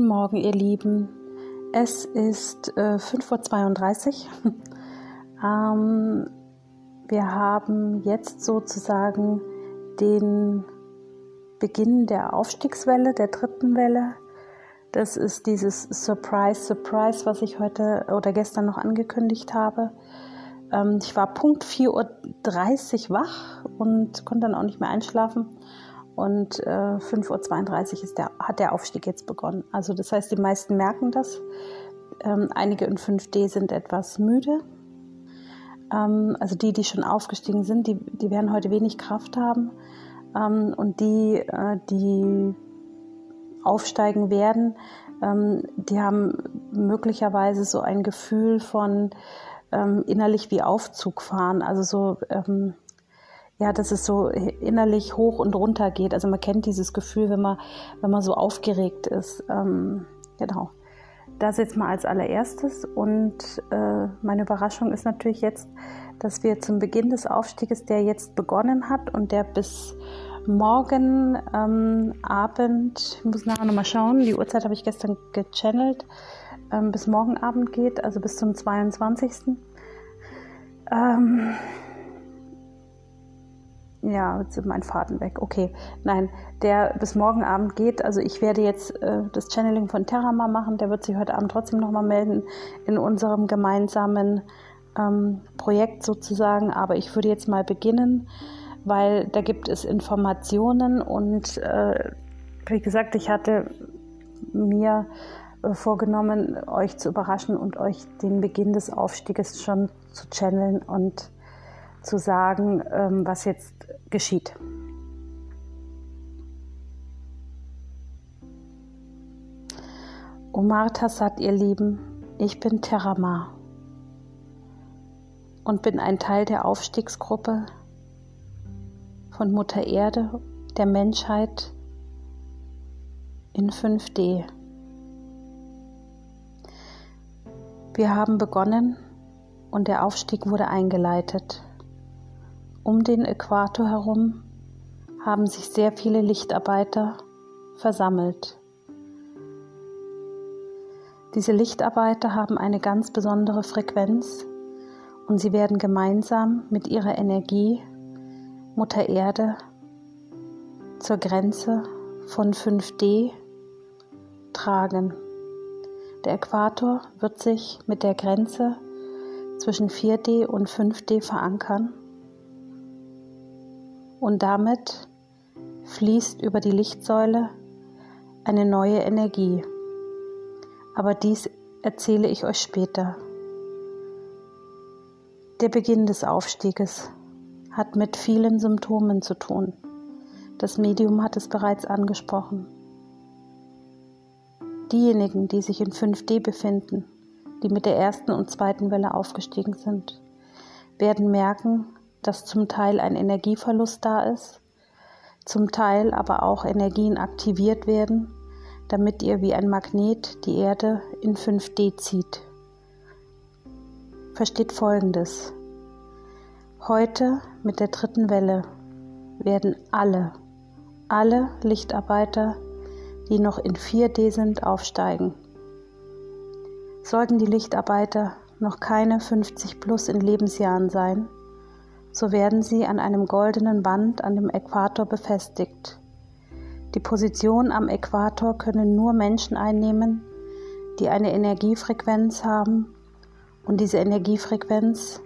Guten Morgen, ihr Lieben. Es ist äh, 5.32 Uhr. ähm, wir haben jetzt sozusagen den Beginn der Aufstiegswelle, der dritten Welle. Das ist dieses Surprise, Surprise, was ich heute oder gestern noch angekündigt habe. Ähm, ich war Punkt 4.30 Uhr wach und konnte dann auch nicht mehr einschlafen und äh, 5.32 Uhr ist der, hat der Aufstieg jetzt begonnen. Also das heißt, die meisten merken das. Ähm, einige in 5D sind etwas müde. Ähm, also die, die schon aufgestiegen sind, die, die werden heute wenig Kraft haben. Ähm, und die, äh, die aufsteigen werden, ähm, die haben möglicherweise so ein Gefühl von ähm, innerlich wie Aufzug fahren. Also so ähm, ja, dass es so innerlich hoch und runter geht. Also man kennt dieses Gefühl, wenn man, wenn man so aufgeregt ist. Ähm, genau. Das jetzt mal als allererstes. Und äh, meine Überraschung ist natürlich jetzt, dass wir zum Beginn des Aufstieges, der jetzt begonnen hat und der bis morgen ähm, Abend, ich muss nachher nochmal schauen, die Uhrzeit habe ich gestern gechannelt, ähm, bis morgen Abend geht, also bis zum 22. Ähm, ja, jetzt ist mein Faden weg. Okay, nein, der bis morgen Abend geht. Also ich werde jetzt äh, das Channeling von Terrama machen. Der wird sich heute Abend trotzdem nochmal melden in unserem gemeinsamen ähm, Projekt sozusagen. Aber ich würde jetzt mal beginnen, weil da gibt es Informationen und äh, wie gesagt, ich hatte mir äh, vorgenommen, euch zu überraschen und euch den Beginn des Aufstieges schon zu channeln und zu sagen, ähm, was jetzt geschieht. Omar Tassat, ihr Lieben, ich bin Terramar und bin ein Teil der Aufstiegsgruppe von Mutter Erde, der Menschheit in 5D. Wir haben begonnen und der Aufstieg wurde eingeleitet. Um den Äquator herum haben sich sehr viele Lichtarbeiter versammelt. Diese Lichtarbeiter haben eine ganz besondere Frequenz und sie werden gemeinsam mit ihrer Energie Mutter Erde zur Grenze von 5D tragen. Der Äquator wird sich mit der Grenze zwischen 4D und 5D verankern und damit fließt über die Lichtsäule eine neue Energie. Aber dies erzähle ich euch später. Der Beginn des Aufstieges hat mit vielen Symptomen zu tun. Das Medium hat es bereits angesprochen. Diejenigen, die sich in 5D befinden, die mit der ersten und zweiten Welle aufgestiegen sind, werden merken, dass zum Teil ein Energieverlust da ist, zum Teil aber auch Energien aktiviert werden, damit ihr wie ein Magnet die Erde in 5D zieht. Versteht Folgendes. Heute mit der dritten Welle werden alle, alle Lichtarbeiter, die noch in 4D sind, aufsteigen. Sollten die Lichtarbeiter noch keine 50 plus in Lebensjahren sein, so werden sie an einem goldenen Band an dem Äquator befestigt. Die Position am Äquator können nur Menschen einnehmen, die eine Energiefrequenz haben und diese Energiefrequenz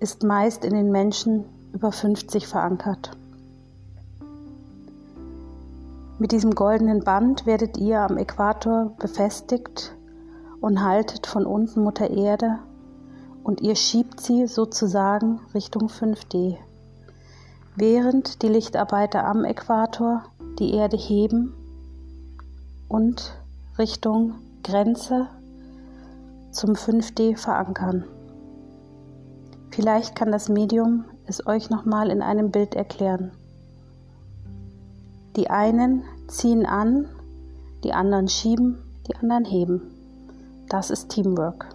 ist meist in den Menschen über 50 verankert. Mit diesem goldenen Band werdet ihr am Äquator befestigt und haltet von unten Mutter Erde und ihr schiebt sie sozusagen Richtung 5D. Während die Lichtarbeiter am Äquator die Erde heben und Richtung Grenze zum 5D verankern. Vielleicht kann das Medium es euch nochmal in einem Bild erklären. Die einen ziehen an, die anderen schieben, die anderen heben. Das ist Teamwork.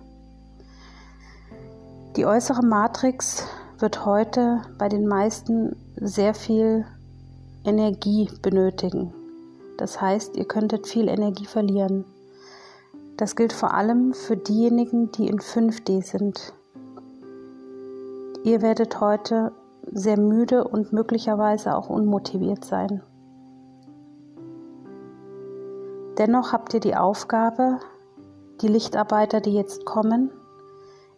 Die äußere Matrix wird heute bei den meisten sehr viel Energie benötigen. Das heißt, ihr könntet viel Energie verlieren. Das gilt vor allem für diejenigen, die in 5D sind. Ihr werdet heute sehr müde und möglicherweise auch unmotiviert sein. Dennoch habt ihr die Aufgabe, die Lichtarbeiter, die jetzt kommen,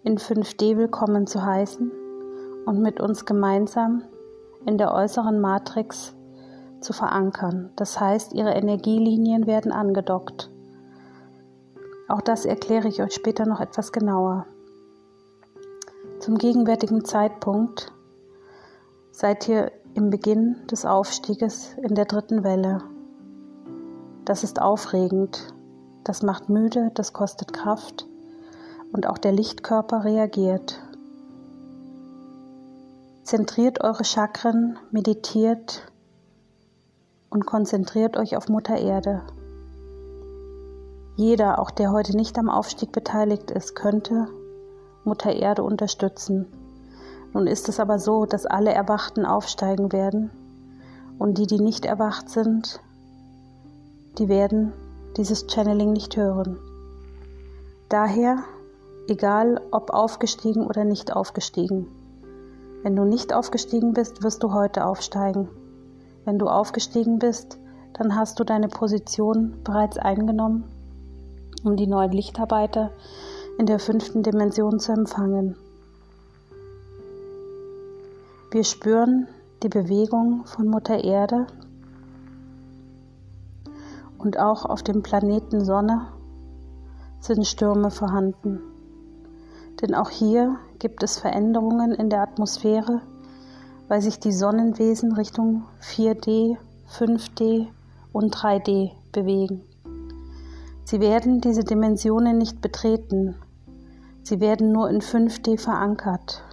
in 5D willkommen zu heißen und mit uns gemeinsam in der äußeren Matrix zu verankern. Das heißt, ihre Energielinien werden angedockt. Auch das erkläre ich euch später noch etwas genauer. Zum gegenwärtigen Zeitpunkt seid ihr im Beginn des Aufstieges in der dritten Welle. Das ist aufregend, das macht müde, das kostet Kraft und auch der Lichtkörper reagiert. Zentriert eure Chakren, meditiert und konzentriert euch auf Mutter Erde. Jeder, auch der heute nicht am Aufstieg beteiligt ist, könnte Mutter Erde unterstützen. Nun ist es aber so, dass alle Erwachten aufsteigen werden und die, die nicht erwacht sind, die werden dieses Channeling nicht hören. Daher, egal ob aufgestiegen oder nicht aufgestiegen, wenn du nicht aufgestiegen bist, wirst du heute aufsteigen. Wenn du aufgestiegen bist, dann hast du deine Position bereits eingenommen, um die neuen Lichtarbeiter in der fünften Dimension zu empfangen. Wir spüren die Bewegung von Mutter Erde und auch auf dem Planeten Sonne sind Stürme vorhanden. Denn auch hier gibt es Veränderungen in der Atmosphäre, weil sich die Sonnenwesen Richtung 4D, 5D und 3D bewegen. Sie werden diese Dimensionen nicht betreten, sie werden nur in 5D verankert.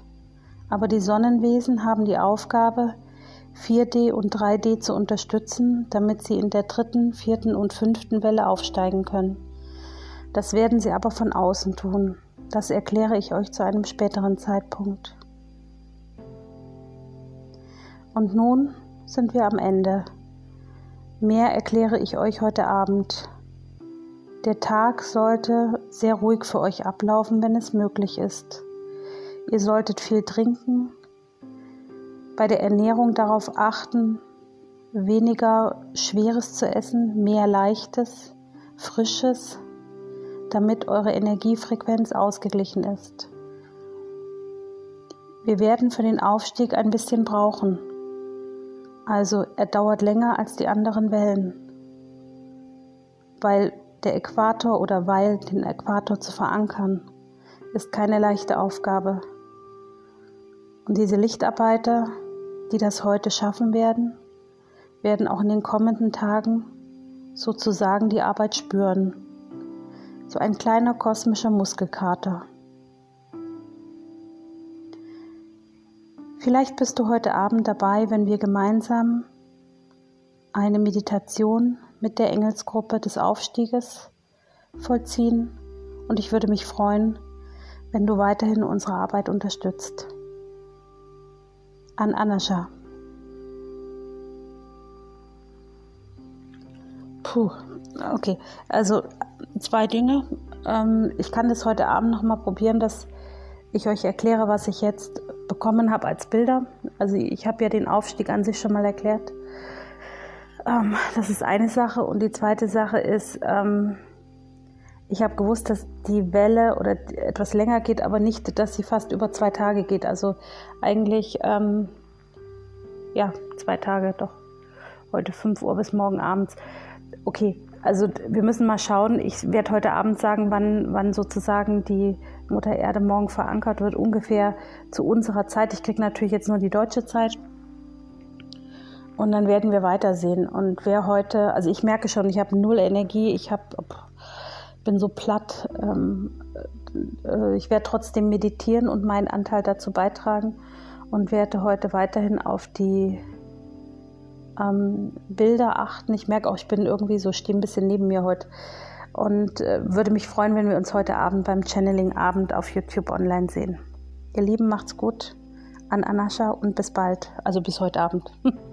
Aber die Sonnenwesen haben die Aufgabe, 4D und 3D zu unterstützen, damit sie in der dritten, vierten und fünften Welle aufsteigen können. Das werden sie aber von außen tun. Das erkläre ich euch zu einem späteren Zeitpunkt. Und nun sind wir am Ende. Mehr erkläre ich euch heute Abend. Der Tag sollte sehr ruhig für euch ablaufen, wenn es möglich ist. Ihr solltet viel trinken, bei der Ernährung darauf achten, weniger Schweres zu essen, mehr Leichtes, Frisches, damit eure Energiefrequenz ausgeglichen ist. Wir werden für den Aufstieg ein bisschen brauchen. Also er dauert länger als die anderen Wellen, weil der Äquator oder weil den Äquator zu verankern, ist keine leichte Aufgabe. Und diese Lichtarbeiter, die das heute schaffen werden, werden auch in den kommenden Tagen sozusagen die Arbeit spüren so ein kleiner kosmischer Muskelkater. Vielleicht bist du heute Abend dabei, wenn wir gemeinsam eine Meditation mit der Engelsgruppe des Aufstieges vollziehen und ich würde mich freuen, wenn du weiterhin unsere Arbeit unterstützt. An Anascha. Puh, okay. Also zwei Dinge. Ähm, ich kann das heute Abend noch mal probieren, dass ich euch erkläre, was ich jetzt bekommen habe als Bilder. Also ich habe ja den Aufstieg an sich schon mal erklärt. Ähm, das ist eine Sache. Und die zweite Sache ist, ähm, ich habe gewusst, dass die Welle oder etwas länger geht, aber nicht, dass sie fast über zwei Tage geht. Also eigentlich, ähm, ja, zwei Tage doch. Heute 5 Uhr bis morgen abends. Okay, also wir müssen mal schauen. Ich werde heute Abend sagen, wann, wann sozusagen die Mutter Erde morgen verankert wird, ungefähr zu unserer Zeit. Ich kriege natürlich jetzt nur die deutsche Zeit. Und dann werden wir weitersehen. Und wer heute, also ich merke schon, ich habe null Energie, ich habe, bin so platt. Ähm, äh, ich werde trotzdem meditieren und meinen Anteil dazu beitragen und werde heute weiterhin auf die ähm, Bilder achten. Ich merke auch, ich bin irgendwie so, stehe ein bisschen neben mir heute. Und äh, würde mich freuen, wenn wir uns heute Abend beim Channeling-Abend auf YouTube online sehen. Ihr Lieben, macht's gut. An Anascha und bis bald. Also bis heute Abend.